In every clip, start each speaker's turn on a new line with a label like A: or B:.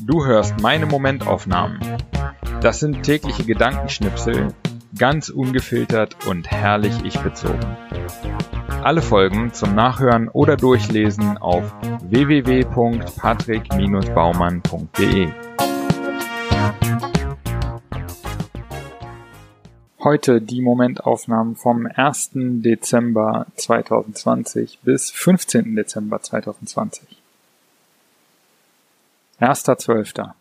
A: Du hörst meine Momentaufnahmen. Das sind tägliche Gedankenschnipsel, ganz ungefiltert und herrlich ich bezogen. Alle Folgen zum Nachhören oder Durchlesen auf www.patrick-baumann.de. Heute die Momentaufnahmen vom 1. Dezember 2020 bis 15. Dezember 2020. 1.12.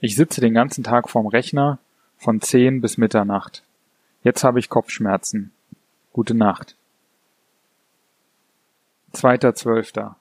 A: Ich sitze den ganzen Tag vorm Rechner von 10 bis Mitternacht. Jetzt habe ich Kopfschmerzen. Gute Nacht. 2.12.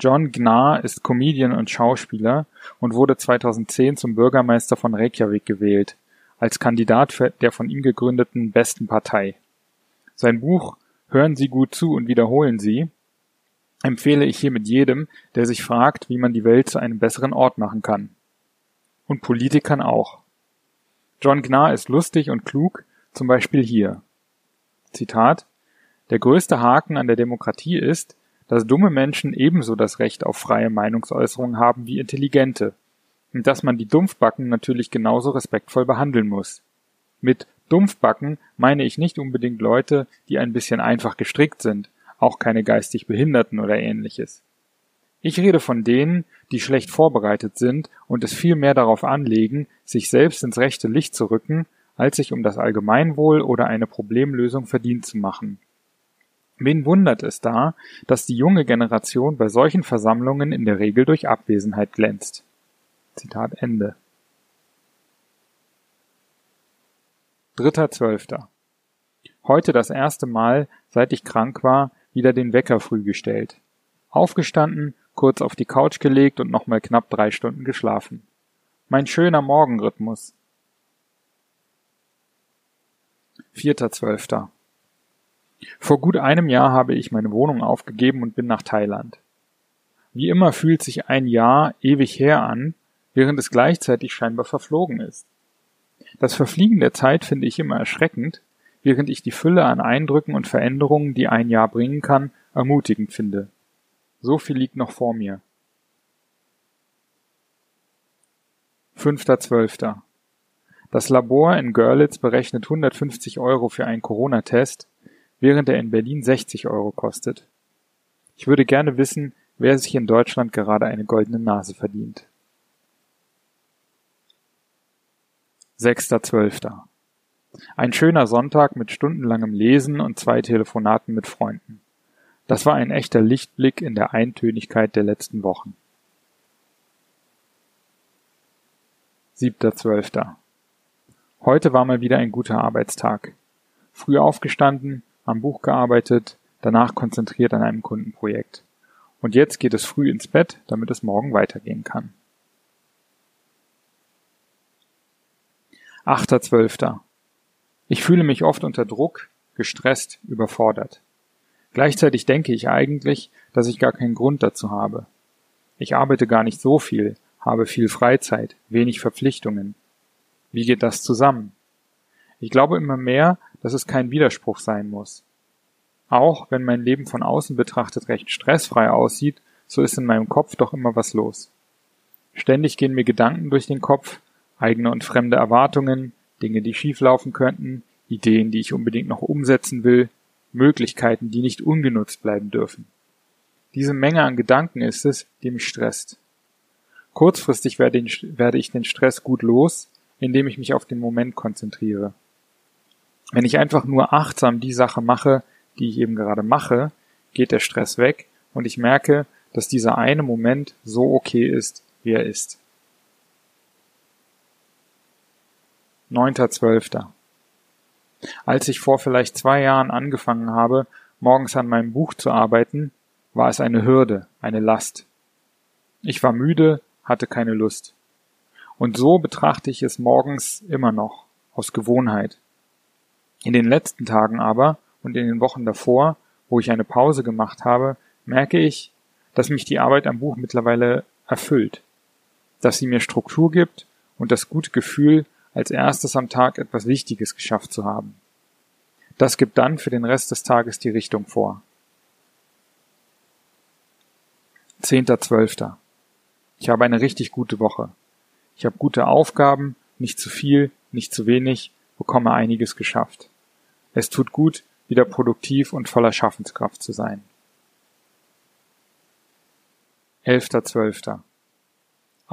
A: John Gnar ist Comedian und Schauspieler und wurde 2010 zum Bürgermeister von Reykjavik gewählt als Kandidat der von ihm gegründeten Besten Partei. Sein Buch Hören Sie gut zu und wiederholen Sie empfehle ich hiermit jedem, der sich fragt, wie man die Welt zu einem besseren Ort machen kann. Und Politikern auch. John Gnar ist lustig und klug, zum Beispiel hier. Zitat Der größte Haken an der Demokratie ist, dass dumme Menschen ebenso das Recht auf freie Meinungsäußerung haben wie intelligente dass man die Dumpfbacken natürlich genauso respektvoll behandeln muss. Mit Dumpfbacken meine ich nicht unbedingt Leute, die ein bisschen einfach gestrickt sind, auch keine geistig Behinderten oder ähnliches. Ich rede von denen, die schlecht vorbereitet sind und es viel mehr darauf anlegen, sich selbst ins rechte Licht zu rücken, als sich um das Allgemeinwohl oder eine Problemlösung verdient zu machen. Wen wundert es da, dass die junge Generation bei solchen Versammlungen in der Regel durch Abwesenheit glänzt? Zitat Ende. Dritter Zwölfter. Heute das erste Mal, seit ich krank war, wieder den Wecker früh gestellt. Aufgestanden, kurz auf die Couch gelegt und nochmal knapp drei Stunden geschlafen. Mein schöner Morgenrhythmus. Vierter Zwölfter. Vor gut einem Jahr habe ich meine Wohnung aufgegeben und bin nach Thailand. Wie immer fühlt sich ein Jahr ewig her an, während es gleichzeitig scheinbar verflogen ist. Das Verfliegen der Zeit finde ich immer erschreckend, während ich die Fülle an Eindrücken und Veränderungen, die ein Jahr bringen kann, ermutigend finde. So viel liegt noch vor mir. 5.12. Das Labor in Görlitz berechnet 150 Euro für einen Corona-Test, während er in Berlin 60 Euro kostet. Ich würde gerne wissen, wer sich in Deutschland gerade eine goldene Nase verdient. 6.12. Ein schöner Sonntag mit stundenlangem Lesen und zwei Telefonaten mit Freunden. Das war ein echter Lichtblick in der Eintönigkeit der letzten Wochen. 7.12. Heute war mal wieder ein guter Arbeitstag. Früh aufgestanden, am Buch gearbeitet, danach konzentriert an einem Kundenprojekt. Und jetzt geht es früh ins Bett, damit es morgen weitergehen kann. 8.12. Ich fühle mich oft unter Druck, gestresst, überfordert. Gleichzeitig denke ich eigentlich, dass ich gar keinen Grund dazu habe. Ich arbeite gar nicht so viel, habe viel Freizeit, wenig Verpflichtungen. Wie geht das zusammen? Ich glaube immer mehr, dass es kein Widerspruch sein muss. Auch wenn mein Leben von außen betrachtet recht stressfrei aussieht, so ist in meinem Kopf doch immer was los. Ständig gehen mir Gedanken durch den Kopf, eigene und fremde Erwartungen, Dinge, die schieflaufen könnten, Ideen, die ich unbedingt noch umsetzen will, Möglichkeiten, die nicht ungenutzt bleiben dürfen. Diese Menge an Gedanken ist es, die mich stresst. Kurzfristig werde ich den Stress gut los, indem ich mich auf den Moment konzentriere. Wenn ich einfach nur achtsam die Sache mache, die ich eben gerade mache, geht der Stress weg und ich merke, dass dieser eine Moment so okay ist, wie er ist. 9.12. Als ich vor vielleicht zwei Jahren angefangen habe, morgens an meinem Buch zu arbeiten, war es eine Hürde, eine Last. Ich war müde, hatte keine Lust. Und so betrachte ich es morgens immer noch, aus Gewohnheit. In den letzten Tagen aber und in den Wochen davor, wo ich eine Pause gemacht habe, merke ich, dass mich die Arbeit am Buch mittlerweile erfüllt, dass sie mir Struktur gibt und das gute Gefühl, als erstes am Tag etwas Wichtiges geschafft zu haben. Das gibt dann für den Rest des Tages die Richtung vor. 10.12. Ich habe eine richtig gute Woche. Ich habe gute Aufgaben, nicht zu viel, nicht zu wenig, bekomme einiges geschafft. Es tut gut, wieder produktiv und voller Schaffenskraft zu sein. 11.12.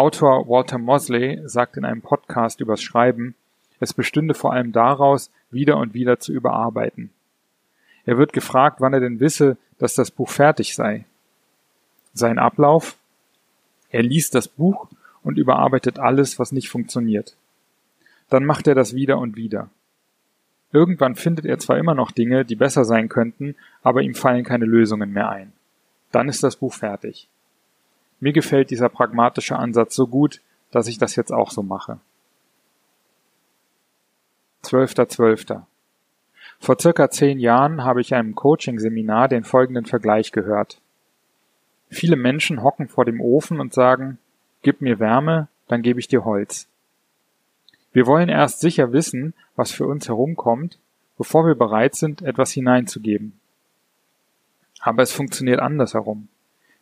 A: Autor Walter Mosley sagt in einem Podcast übers Schreiben, es bestünde vor allem daraus, wieder und wieder zu überarbeiten. Er wird gefragt, wann er denn wisse, dass das Buch fertig sei. Sein Ablauf? Er liest das Buch und überarbeitet alles, was nicht funktioniert. Dann macht er das wieder und wieder. Irgendwann findet er zwar immer noch Dinge, die besser sein könnten, aber ihm fallen keine Lösungen mehr ein. Dann ist das Buch fertig. Mir gefällt dieser pragmatische Ansatz so gut, dass ich das jetzt auch so mache. 12.12. Vor circa zehn Jahren habe ich einem Coaching-Seminar den folgenden Vergleich gehört. Viele Menschen hocken vor dem Ofen und sagen, gib mir Wärme, dann gebe ich dir Holz. Wir wollen erst sicher wissen, was für uns herumkommt, bevor wir bereit sind, etwas hineinzugeben. Aber es funktioniert andersherum.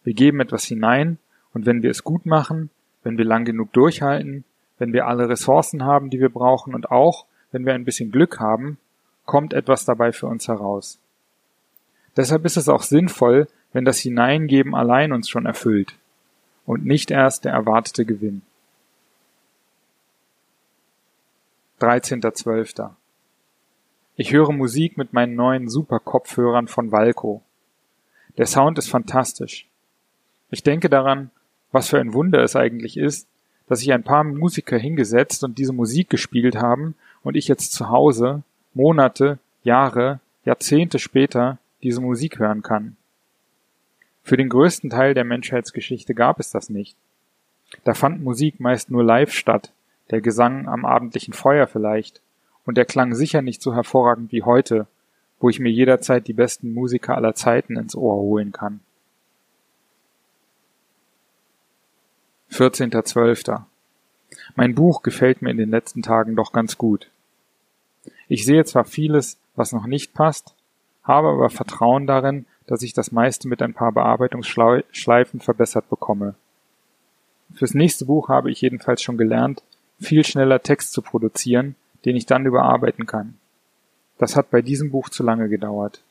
A: Wir geben etwas hinein, und wenn wir es gut machen, wenn wir lang genug durchhalten, wenn wir alle Ressourcen haben, die wir brauchen und auch, wenn wir ein bisschen Glück haben, kommt etwas dabei für uns heraus. Deshalb ist es auch sinnvoll, wenn das Hineingeben allein uns schon erfüllt und nicht erst der erwartete Gewinn. 13.12. Ich höre Musik mit meinen neuen Super-Kopfhörern von Valco. Der Sound ist fantastisch. Ich denke daran, was für ein Wunder es eigentlich ist, dass sich ein paar Musiker hingesetzt und diese Musik gespielt haben und ich jetzt zu Hause Monate, Jahre, Jahrzehnte später diese Musik hören kann. Für den größten Teil der Menschheitsgeschichte gab es das nicht. Da fand Musik meist nur live statt, der Gesang am abendlichen Feuer vielleicht, und der klang sicher nicht so hervorragend wie heute, wo ich mir jederzeit die besten Musiker aller Zeiten ins Ohr holen kann. 14.12. Mein Buch gefällt mir in den letzten Tagen doch ganz gut. Ich sehe zwar vieles, was noch nicht passt, habe aber Vertrauen darin, dass ich das meiste mit ein paar Bearbeitungsschleifen verbessert bekomme. Fürs nächste Buch habe ich jedenfalls schon gelernt, viel schneller Text zu produzieren, den ich dann überarbeiten kann. Das hat bei diesem Buch zu lange gedauert.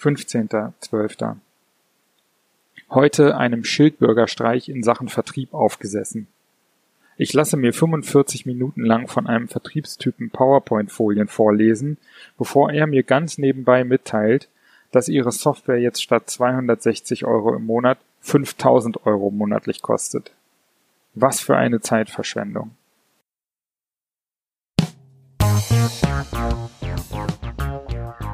A: 15.12. Heute einem Schildbürgerstreich in Sachen Vertrieb aufgesessen. Ich lasse mir 45 Minuten lang von einem Vertriebstypen PowerPoint-Folien vorlesen, bevor er mir ganz nebenbei mitteilt, dass ihre Software jetzt statt 260 Euro im Monat 5000 Euro monatlich kostet. Was für eine Zeitverschwendung.